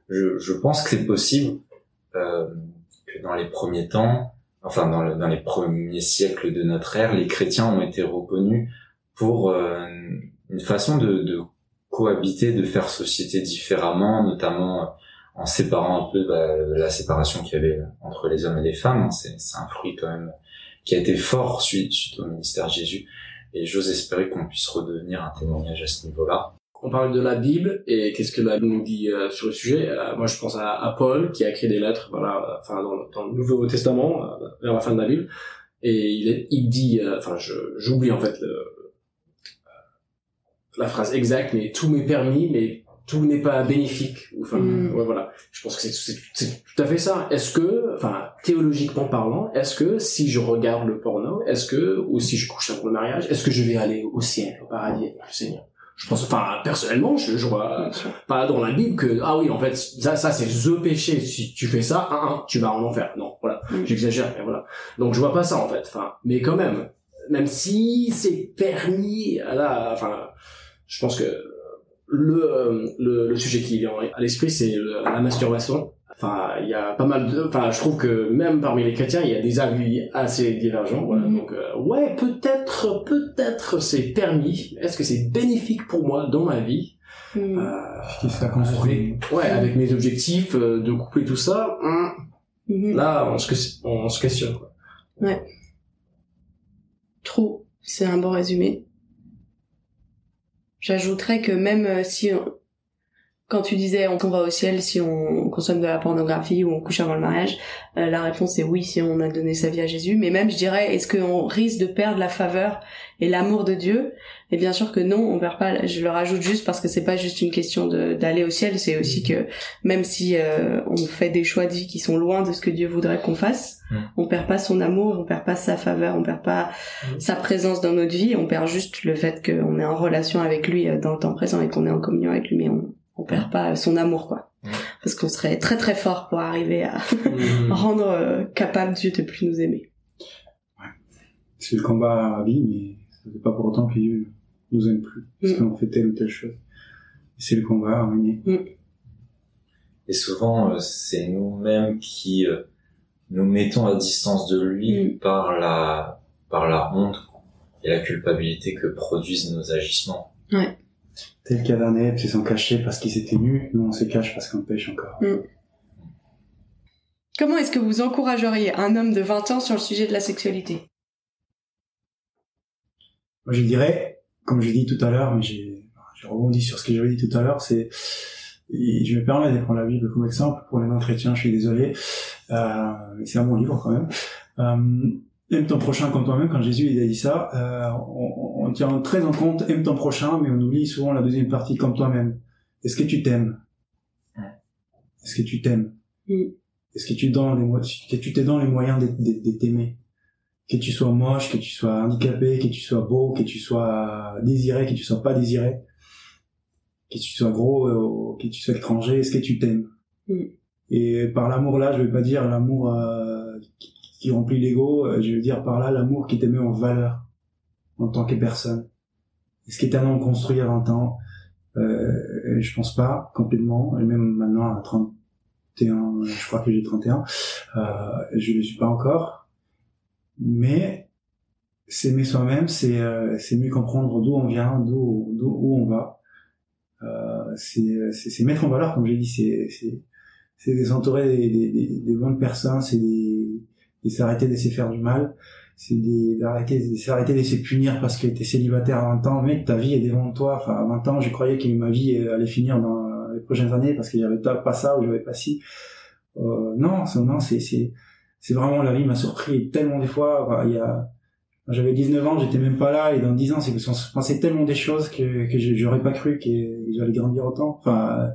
je, je pense que c'est possible euh, que dans les premiers temps, enfin dans, le- dans les premiers siècles de notre ère, les chrétiens ont été reconnus pour euh, une façon de, de cohabiter, de faire société différemment, notamment euh, en séparant un peu bah, la séparation qu'il y avait entre les hommes et les femmes. C'est un fruit quand même qui a été fort suite, suite au ministère Jésus. Et j'ose espérer qu'on puisse redevenir un témoignage à ce niveau-là.
On parle de la Bible et qu'est-ce que la Bible nous dit euh, sur le sujet. Euh, moi, je pense à, à Paul qui a écrit des lettres, voilà, enfin dans, dans le Nouveau Testament, euh, vers la fin de la Bible, et il, est- il dit, euh, enfin, j'oublie en fait le- euh, la phrase exacte, mais tout m'est permis, mais tout n'est pas bénéfique. Enfin,
Mm.
ouais, voilà. Je pense que c'est- tout à fait ça. Est-ce que, enfin, théologiquement parlant, est-ce que si je regarde le porno, est-ce que, ou si je couche avant le mariage, est-ce que je vais aller au ciel, au paradis le Seigneur? Je pense, enfin, personnellement, je, je vois pas dans la Bible que, ah oui, en fait, ça, ça, c'est the péché. Si tu fais ça, un, un, tu vas en enfer. Non, voilà.
Mm.
J'exagère, mais voilà. Donc, je vois pas ça, en fait. Enfin, mais quand même, même si c'est permis, là, enfin, je pense que le, euh, le, le sujet qui vient à l'esprit, c'est la masturbation. Enfin, il y a pas mal de, enfin, je trouve que même parmi les chrétiens, il y a des avis assez divergents. Voilà.
Mhm.
Donc, euh, ouais, peut-être, peut-être c'est permis. Est-ce que c'est bénéfique pour moi dans ma vie?
Mm.
euh,
Qui ça construit.
avec, ouais, avec mes objectifs euh, de couper tout ça, hum,
Mhm.
là, on se, on se questionne. Quoi.
Trop. C'est un bon résumé. J'ajouterais que même euh, si on- quand tu disais on va au ciel si on consomme de la pornographie ou on couche avant le mariage, euh, la réponse est oui si on a donné sa vie à Jésus. Mais même je dirais est-ce qu'on risque de perdre la faveur et l'amour de Dieu? Et bien sûr que non, on perd pas. Je le rajoute juste parce que c'est pas juste une question d'aller au ciel, c'est aussi que même si euh, on fait des choix de vie qui sont loin de ce que Dieu voudrait qu'on fasse,
Mm.
on perd pas son amour, on perd pas sa faveur, on perd pas
Mm.
sa présence dans notre vie, on perd juste le fait qu'on est en relation avec lui euh, dans le temps présent et qu'on est en communion avec lui, mais on, on perd pas son amour, quoi.
Mm.
Parce qu'on serait très très fort pour arriver à
Hum,
rendre euh, capable Dieu de plus nous aimer.
C'est le combat à vie, mais ça ne veut pas pour autant que Dieu nous aime plus. Parce
Mm.
qu'on fait telle ou telle chose. C'est le combat à mener.
Et souvent, euh, c'est nous-mêmes qui euh, nous mettons à distance de lui
Mm.
par la par la honte et la culpabilité que produisent nos agissements.
Tel Cavernet c'est s'en cacher parce qu'il s'était nu. Nous, on se cache parce qu'on pêche encore.
Comment est-ce que vous encourageriez un homme de 20 ans sur le sujet de la sexualité?
Moi, je dirais, comme je dit tout à l'heure, mais j'ai, rebondi sur ce que j'avais dit tout à l'heure, c'est, et je me permets de prendre la Bible comme exemple pour les non-chrétiens, je suis désolé, euh, mais c'est un bon livre quand même. Euh, aime ton prochain comme toi-même, quand Jésus il a dit ça, euh, on, on tient très en compte aime ton prochain, mais on oublie souvent la deuxième partie comme toi-même. Est-ce que tu t'aimes. Est-ce que tu t'aimes
Mm.
Est-ce que tu donnes les que tu te donnes les moyens de, t'aimer que tu sois moche, que tu sois handicapé, que tu sois beau, que tu sois désiré, que tu sois pas désiré, que tu sois gros, euh, que tu sois étranger, est-ce que tu t'aimes
Mm.
Et par l'amour là, je vais pas dire l'amour euh, qui, qui remplit l'ego, euh, je veux dire par là l'amour qui te met en valeur en tant que personne. Est-ce que t'es un homme construit à 20 ans euh, Je pense pas complètement, et même maintenant à 31, je crois que j'ai 31, euh, je ne le suis pas encore mais s'aimer soi-même, c'est euh, mieux comprendre d'où on vient, d'où où on va. Euh, c'est mettre en valeur, comme j'ai dit, c'est s'entourer des, des, des, bonnes personnes, c'est des s'arrêter de laisser faire du mal, c'est d'arrêter s'arrêter de laisser punir parce que t'es célibataire à 20 ans, mec, ta vie est devant toi. Enfin, à 20 ans, je croyais que ma vie allait finir dans les prochaines années parce que j'avais pas ça ou j'avais pas ci. Euh, non, non, c'est c'est c'est vraiment la vie m'a surpris tellement des fois. Il y a j'avais 19 ans, j'étais même pas là, et dans 10 ans, c'est que se passait tellement des choses que, que j'aurais pas cru que j'allais grandir autant. Enfin,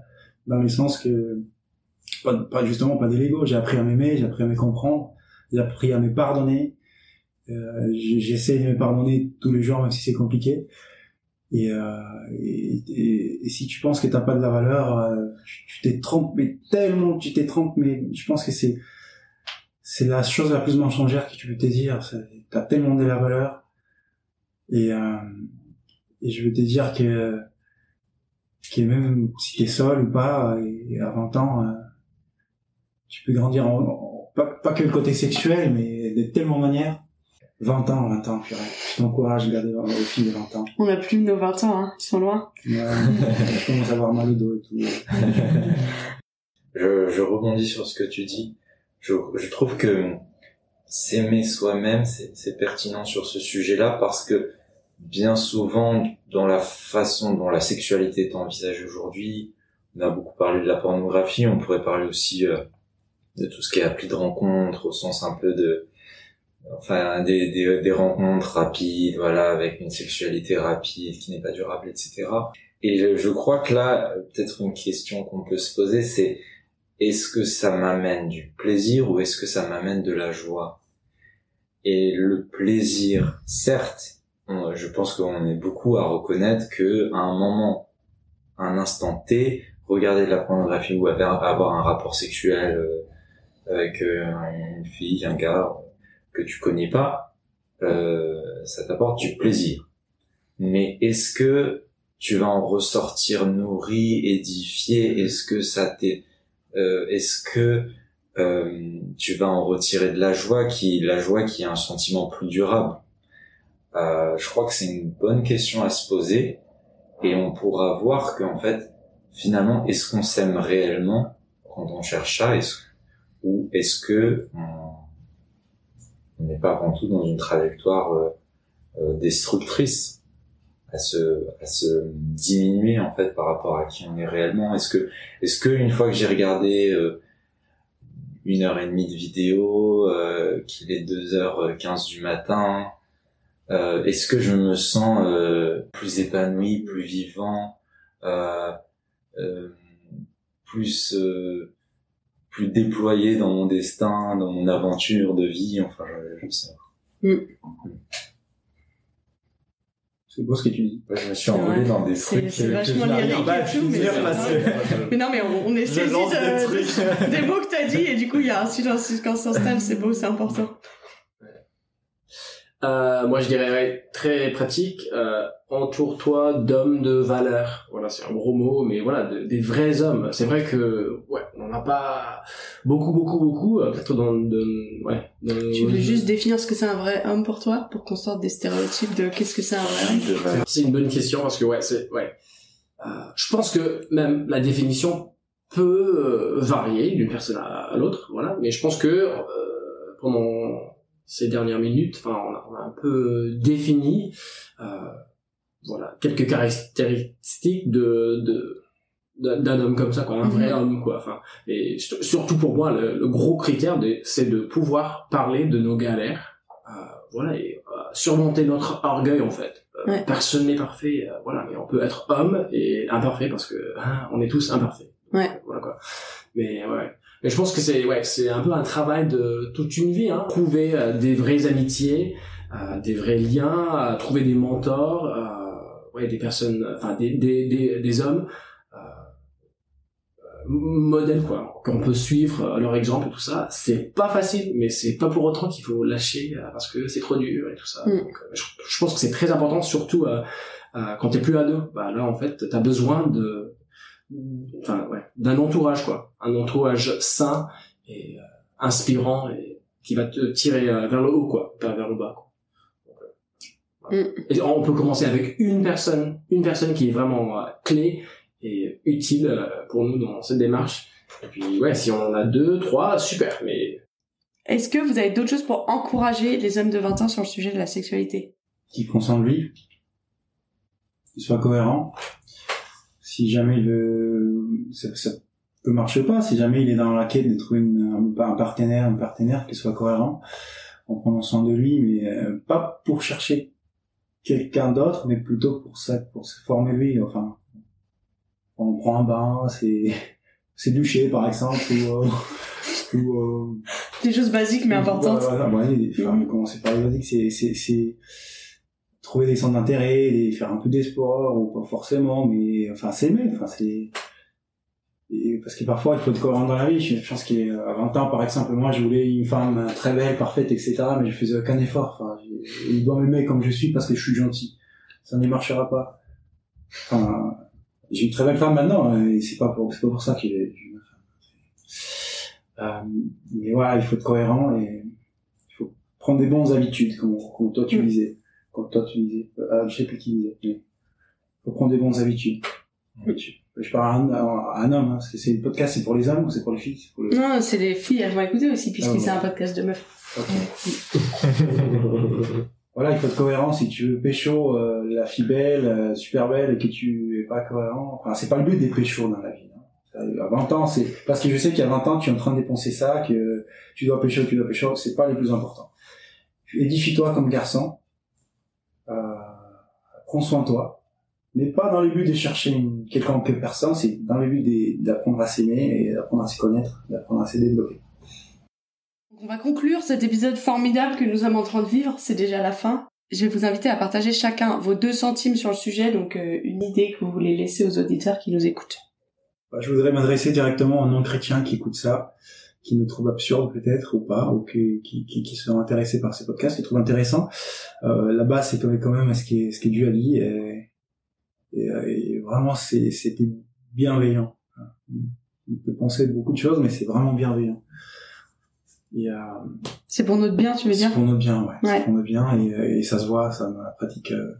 dans le sens que, pas, pas justement pas des Lego, j'ai appris à m'aimer, j'ai appris à me comprendre, j'ai appris à me pardonner. Euh, J'essaie de me pardonner tous les jours, même si c'est compliqué. Et, euh, et, et, si tu penses que t'as pas de la valeur, euh, tu t'es trompé tellement, tu t'es trompé, mais je pense que c'est c'est la chose la plus mensongère que tu peux te dire. T'as tellement de la valeur. Et, euh, et je veux te dire que, que même si t'es seul ou pas, et à 20 ans, euh, tu peux grandir en, pas, pas, que le côté sexuel, mais de tellement manières. 20 ans, 20 ans, purée. Je t'encourage à garder les filles de 20 ans.
On a plus de nos 20 ans, hein. Ils sont loin.
Ouais, je commence à avoir mal au dos et tout.
je, je rebondis sur ce que tu dis je, je trouve que s'aimer soi-même, c'est pertinent sur ce sujet-là parce que bien souvent, dans la façon dont la sexualité est envisagée aujourd'hui, on a beaucoup parlé de la pornographie, on pourrait parler aussi euh, de tout ce qui est appli de rencontre au sens un peu de enfin des, des, des, rencontres rapides voilà avec une sexualité rapide qui n'est pas durable etc et je, crois que là peut-être une question qu'on peut se poser c'est est-ce que ça m'amène du plaisir ou est-ce que ça m'amène de la joie? Et le plaisir, certes, je pense qu'on est beaucoup à reconnaître que à un moment, un instant T, regarder de la pornographie ou avoir un rapport sexuel euh, avec euh, une fille, un gars que tu connais pas, euh, ça t'apporte du plaisir. Mais est-ce que tu vas en ressortir nourri, édifié? Est-ce que ça t'est euh, est-ce que euh, tu vas en retirer de la joie qui la joie qui est un sentiment plus durable? Euh, je crois que c'est une bonne question à se poser et on pourra voir qu'en fait finalement est-ce qu'on s'aime réellement quand on cherche ça? Ou est-ce que on n'est pas avant tout dans une trajectoire destructrice à se à se diminuer en fait par rapport à qui on est réellement? Est-ce que est-ce que une fois que j'ai regardé euh, une heure et demie de vidéo euh, qu'il est 2h15 du matin euh, est-ce que je me sens euh, plus épanoui plus vivant euh, plus plus déployé dans mon destin dans mon aventure de vie enfin je, je sais mm.
C'est beau ce que tu dis.
je me suis envolé dans des trucs.
C'est vachement lyrique et tout, mais, mais non, mais on, on est saisi de, des mots que t'as dit et du coup il y a un silence qui s'installe. C'est beau, c'est important.
Euh, moi, je dirais très pratique. Euh, entoure-toi d'hommes de valeur. Voilà, c'est un gros mot, mais voilà, des vrais hommes. C'est vrai que ouais, on n'a pas beaucoup, beaucoup, beaucoup. Euh, peut-être dans, de, ouais.
tu veux juste définir ce que c'est un vrai homme pour toi, pour qu'on sorte des stéréotypes de qu'est-ce que c'est un vrai homme?
C'est une bonne question parce que ouais, c'est ouais. Euh, je pense que même la définition peut euh, varier d'une personne à, l'autre, voilà. Mais je pense que euh, pendant ces dernières minutes, enfin, on a, on a un peu défini. Euh, voilà quelques caractéristiques de, de d'un homme comme ça quoi un vrai mhm. homme quoi enfin et surtout pour moi le, gros critère c'est de pouvoir parler de nos galères euh, voilà et euh, surmonter notre orgueil en fait euh, personne n'est parfait euh, voilà mais on peut être homme et imparfait parce que hein, on est tous imparfaits
ouais.
voilà quoi mais ouais mais je pense que c'est ouais c'est un peu un travail de toute une vie hein. Trouver des vraies amitiés des vrais liens trouver des mentors des personnes, enfin des, des, des, des hommes euh, euh, modèles quoi qu'on peut suivre euh, leur exemple et tout ça. C'est pas facile mais c'est pas pour autant qu'il faut lâcher parce que c'est trop dur et tout ça. Mm. je, pense que c'est très important surtout euh, quand t'es plus ado. Bah là en fait t'as besoin de enfin ouais d'un entourage quoi un entourage sain et inspirant et qui va te tirer vers le haut quoi pas vers le bas quoi. Mm. Et on peut commencer avec une personne, une personne qui est vraiment euh, clé et utile euh, pour nous dans cette démarche. Et puis ouais, si on en a deux, trois, super. Mais
est-ce que vous avez d'autres choses pour encourager les hommes de 20 ans sur le sujet de la sexualité?
Qui consent lui, qu'il soit cohérent? Si jamais le ça, ça peut marcher pas, si jamais il est dans la quête de trouver une, un, partenaire, un partenaire qui soit cohérent en prenant soin de lui, mais euh, pas pour chercher quelqu'un d'autre, mais plutôt pour ça, pour se former lui. Enfin, on prend un bain, c'est c'est doucher par exemple, ou, euh, ou euh,
des choses basiques mais importantes.
Voilà, ouais, enfin, mm -hmm. par les basiques, c'est c'est c'est trouver des centres d'intérêt, faire un peu des sports ou pas forcément, mais enfin s'aimer, enfin c'est parce que parfois il faut être cohérent dans la vie. Je pense qu'à 20 ans, par exemple, moi je voulais une femme très belle, parfaite, etc. Mais je faisais aucun effort. Enfin, il doit m'aimer comme je suis parce que je suis gentil. Ça ne marchera pas. Enfin, j'ai une très belle femme maintenant, et c'est pas pour, c'est pas pour ça qu'il est. Euh, mais voilà, il faut être cohérent et il faut prendre des bonnes habitudes, comme, comme toi tu mm. disais, comme toi tu disais. Euh, je sais plus qui disait. Mais il faut prendre des bonnes habitudes. je parle à un, à un homme, hein, c'est le podcast, c'est pour les hommes ou c'est pour les filles? Pour
Non, c'est les filles, elles vont écouter aussi, puisque ah, c'est un podcast de meufs.
voilà, il faut être cohérent. Si tu veux pécho euh, la fille belle, euh, super belle, et que tu es pas cohérent, enfin, c'est pas le but des péchos dans la vie. Hein. À 20 ans, c'est parce que je sais qu'à 20 ans, tu es en train de dépenser ça, que tu dois pécho, tu dois pécho, c'est pas les plus importants. Édifie-toi comme garçon. Prends soin de toi mais pas dans le but de chercher une quelconque personne, c'est dans le but d'apprendre à s'aimer et d'apprendre à se connaître, d'apprendre à se développer.
On va conclure cet épisode formidable que nous sommes en train de vivre, c'est déjà la fin. Je vais vous inviter à partager chacun vos deux centimes sur le sujet, donc euh, une idée que vous voulez laisser aux auditeurs qui nous écoutent.
Bah, je voudrais m'adresser directement aux non-chrétiens qui écoutent ça, qui nous trouvent absurde peut-être ou pas, ou qui, qui, qui, qui sont intéressés par ces podcasts, qui trouvent intéressant. Euh, la base, c'est quand même ce qui est, ce qui est dû à lui. Et et, et vraiment, c'était bienveillant. On peut penser beaucoup de choses, mais c'est vraiment bienveillant.
Euh, c'est pour notre bien, tu veux dire?
C'est pour notre bien, ouais. C'est pour notre bien et, et, ça se voit, ça dans la pratique euh,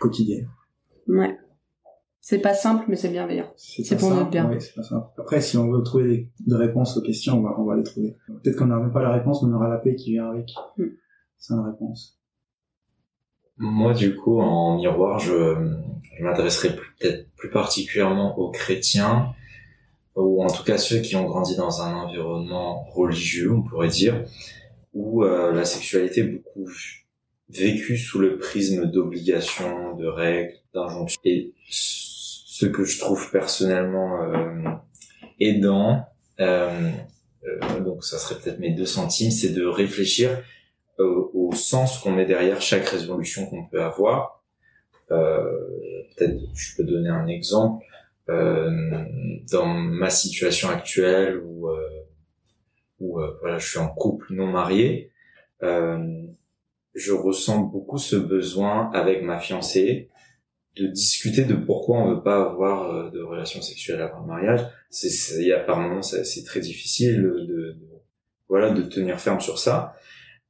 quotidienne.
Ouais. C'est pas simple, mais c'est bienveillant. C'est pour
simple,
notre bien.
Ouais, pas simple. Après, si on veut trouver des, des, réponses aux questions, on va, on va les trouver. Peut-être qu'on n'aura même pas la réponse, mais on aura la paix qui vient avec. Mm. C'est une réponse.
Moi, du coup, en miroir, je, je m'adresserai peut-être plus particulièrement aux chrétiens, ou en tout cas ceux qui ont grandi dans un environnement religieux, on pourrait dire, où euh, la sexualité est beaucoup vécue sous le prisme d'obligations, de règles, d'injonctions. Et ce que je trouve personnellement euh, aidant, euh, euh donc ça serait peut-être mes deux centimes, c'est de réfléchir au, sens qu'on met derrière chaque résolution qu'on peut avoir. Peut-être je peux donner un exemple. Dans ma situation actuelle où, où voilà, je suis en couple non marié, je ressens beaucoup ce besoin avec ma fiancée de discuter de pourquoi on veut pas avoir euh, de relations sexuelles avant le mariage. C'est, il y a par moments c'est très difficile de, de, voilà de tenir ferme sur ça.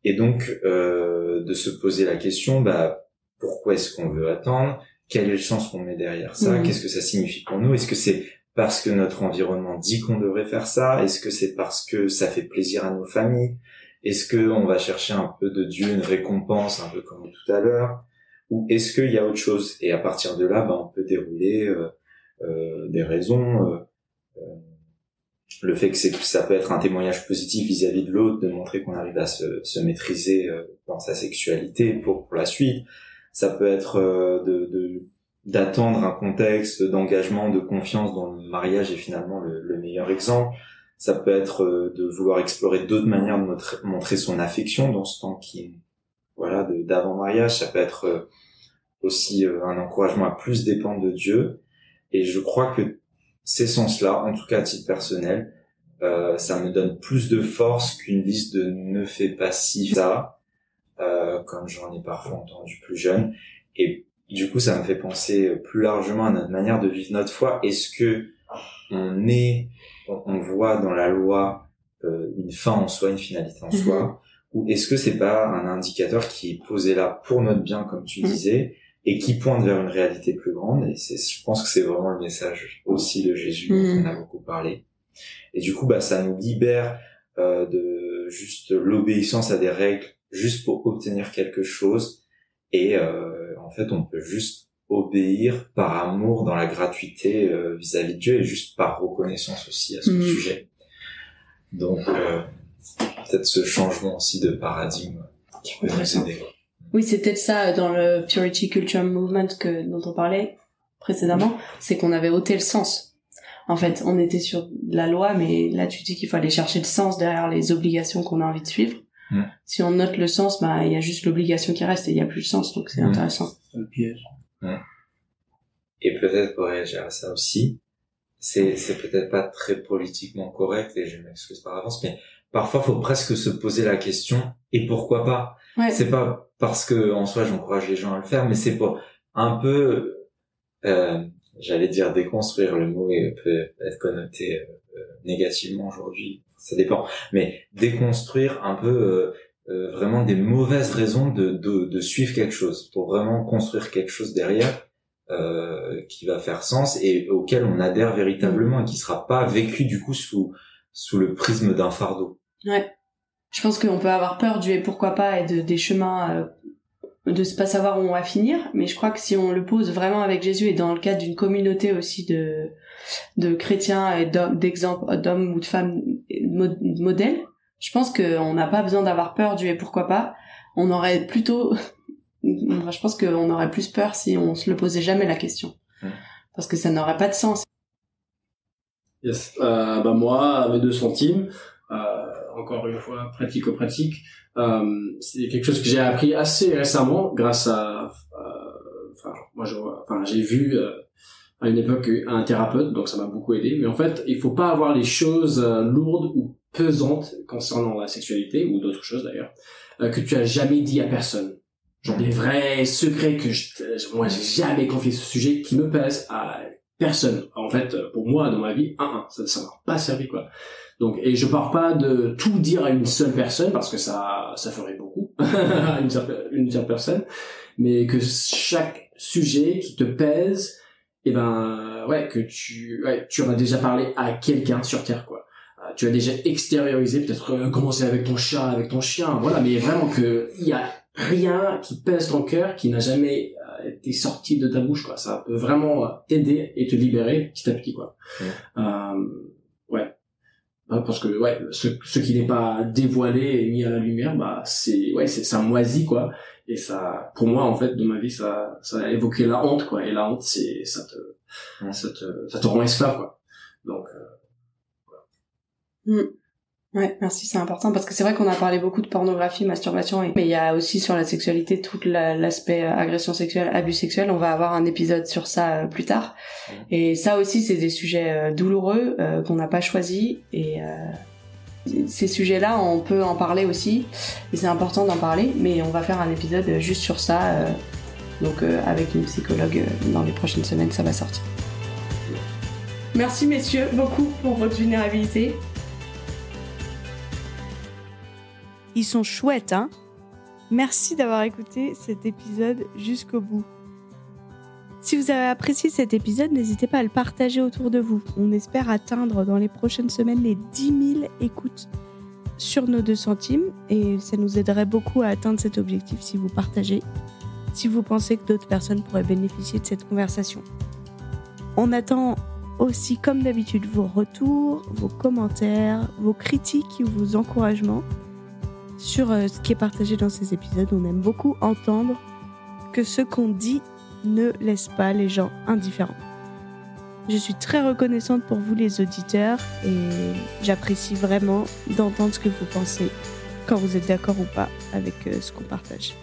Et donc, euh, de se poser la question, bah, pourquoi est-ce qu'on veut attendre? Quel est le sens qu'on met derrière ça? Mmh. Qu'est-ce que ça signifie pour nous? Est-ce que c'est parce que notre environnement dit qu'on devrait faire ça? Est-ce que c'est parce que ça fait plaisir à nos familles? Est-ce que on va chercher un peu de Dieu, une récompense, un peu comme tout à l'heure? Ou est-ce qu'il y a autre chose? Et à partir de là, bah, on peut dérouler euh, euh, des raisons. Euh, euh le fait que, ça peut être un témoignage positif vis-à-vis de l'autre, de montrer qu'on arrive à se, se maîtriser dans sa sexualité pour, pour la suite. Ça peut être euh, de d'attendre un contexte d'engagement, de confiance dont le mariage est finalement le, le meilleur exemple. Ça peut être de vouloir explorer d'autres manières de montrer son affection dans ce temps qui voilà d'avant mariage. Ça peut être aussi un encouragement à plus dépendre de Dieu. Et je crois que ces sens-là, en tout cas à titre personnel, euh, ça me donne plus de force qu'une liste de ne fais pas ci, ça, euh, comme j'en ai parfois entendu plus jeune. Et du coup, ça me fait penser plus largement à notre manière de vivre notre foi. Est-ce que on est, on voit dans la loi euh, une fin en soi, une finalité en soi, ou est-ce que c'est pas un indicateur qui est posé là pour notre bien, comme tu
Mm.
disais, et qui pointe vers une réalité plus grande Et c'est, je pense que c'est vraiment le message aussi de Jésus dont
Mm.
on a beaucoup parlé. Et du coup, bah, ça nous libère euh, de juste l'obéissance à des règles, juste pour obtenir quelque chose. Et euh, en fait, on peut juste obéir par amour dans la gratuité euh, vis-à-vis de Dieu et juste par reconnaissance aussi à son
Mhm.
sujet. Donc, euh, peut-être ce changement aussi de paradigme qui peut nous aider.
Oui, c'est peut-être ça dans le Purity Culture Movement que, dont on parlait précédemment, c'est qu'on avait ôté le sens. En fait, on était sur la loi, mais là tu dis qu'il faut aller chercher le sens derrière les obligations qu'on a envie de suivre.
Mm.
Si on note le sens, bah il y a juste l'obligation qui reste et il y a plus le sens, donc c'est
Mm.
intéressant.
Le piège.
Et peut-être pour réagir à ça aussi, c'est c'est peut-être pas très politiquement correct et je m'excuse par avance, mais parfois faut presque se poser la question et pourquoi pas?
Ouais.
C'est pas parce que en soi j'encourage les gens à le faire, mais c'est pour un peu, euh, j'allais dire déconstruire le mot et peut être connoté euh, négativement aujourd'hui, ça dépend, mais déconstruire un peu euh, euh, vraiment des mauvaises raisons de, de, de suivre quelque chose pour vraiment construire quelque chose derrière euh, qui va faire sens et auquel on adhère véritablement et qui sera pas vécu du coup sous sous le prisme d'un fardeau.
Ouais. Je pense qu'on peut avoir peur du et pourquoi pas et de, des chemins euh, de ne pas savoir où on va finir, mais je crois que si on le pose vraiment avec Jésus et dans le cadre d'une communauté aussi de, de chrétiens et d'hommes- d'exemples, d'hommes ou de femmes mo- modèles, je pense qu'on n'a pas besoin d'avoir peur du et pourquoi pas. On aurait plutôt, je pense qu'on aurait plus peur si on se le posait jamais la question. Parce que ça n'aurait pas de sens.
Yes. Euh, bah moi, mes deux centimes, euh, encore une fois, pratico-pratique, euh, c'est quelque chose que j'ai appris assez récemment grâce à, euh, enfin, moi, je, enfin, j'ai vu euh, à une époque un thérapeute, donc ça m'a beaucoup aidé. Mais en fait, il faut pas avoir les choses euh, lourdes ou pesantes concernant la sexualité ou d'autres choses d'ailleurs que tu as jamais dit à personne. Genre des vrais secrets que je, moi j'ai jamais confié ce sujet qui me pèse à personne. En fait, pour moi, dans ma vie, un, un, ça, m'a pas servi, quoi. Donc, et je pars pas de tout dire à une seule personne parce que ça, ça ferait beaucoup une seule, une seule personne, mais que chaque sujet qui te pèse, et ben, ouais, que tu, ouais, tu en as déjà parlé à quelqu'un sur Terre, quoi. Euh, Tu as déjà extériorisé, peut-être euh, avec ton chat, avec ton chien, voilà, mais vraiment que il y a rien qui pèse ton cœur qui n'a jamais euh, été sorti de ta bouche quoi. Ça peut vraiment euh, t'aider et te libérer petit à petit quoi. Euh, ouais. Ouais, parce que ouais ce, ce qui n'est pas dévoilé et mis à la lumière bah c'est ouais c'est ça moisit quoi. Et ça pour moi en fait dans ma vie ça ça a évoqué la honte quoi. Et la honte c'est ça te
Ouais.
ça te ça te rend esclave quoi. Donc euh,
Ouais, merci, c'est important parce que c'est vrai qu'on a parlé beaucoup de pornographie, masturbation, et... mais il y a aussi sur la sexualité tout la- l'aspect euh, agression sexuelle, abus sexuel. On va avoir un épisode sur ça euh, plus tard. Et ça aussi, c'est des sujets euh, douloureux euh, qu'on n'a pas choisis. Et ces sujets-là, on peut en parler aussi. Et c'est important d'en parler, mais on va faire un épisode juste sur ça. donc avec une psychologue dans les prochaines semaines, ça va sortir. Merci messieurs beaucoup pour votre vulnérabilité. Ils sont chouettes, hein Merci d'avoir écouté cet épisode jusqu'au bout. Si vous avez apprécié cet épisode, n'hésitez pas à le partager autour de vous. On espère atteindre dans les prochaines semaines les 10 000 écoutes sur nos 2 centimes et ça nous aiderait beaucoup à atteindre cet objectif si vous partagez, si vous pensez que d'autres personnes pourraient bénéficier de cette conversation. On attend aussi, comme d'habitude, vos retours, vos commentaires, vos critiques ou vos encouragements sur euh, ce qui est partagé dans ces épisodes. On aime beaucoup entendre que ce qu'on dit ne laisse pas les gens indifférents. Je suis très reconnaissante pour vous les auditeurs et j'apprécie vraiment d'entendre ce que vous pensez quand vous êtes d'accord ou pas avec euh, ce qu'on partage.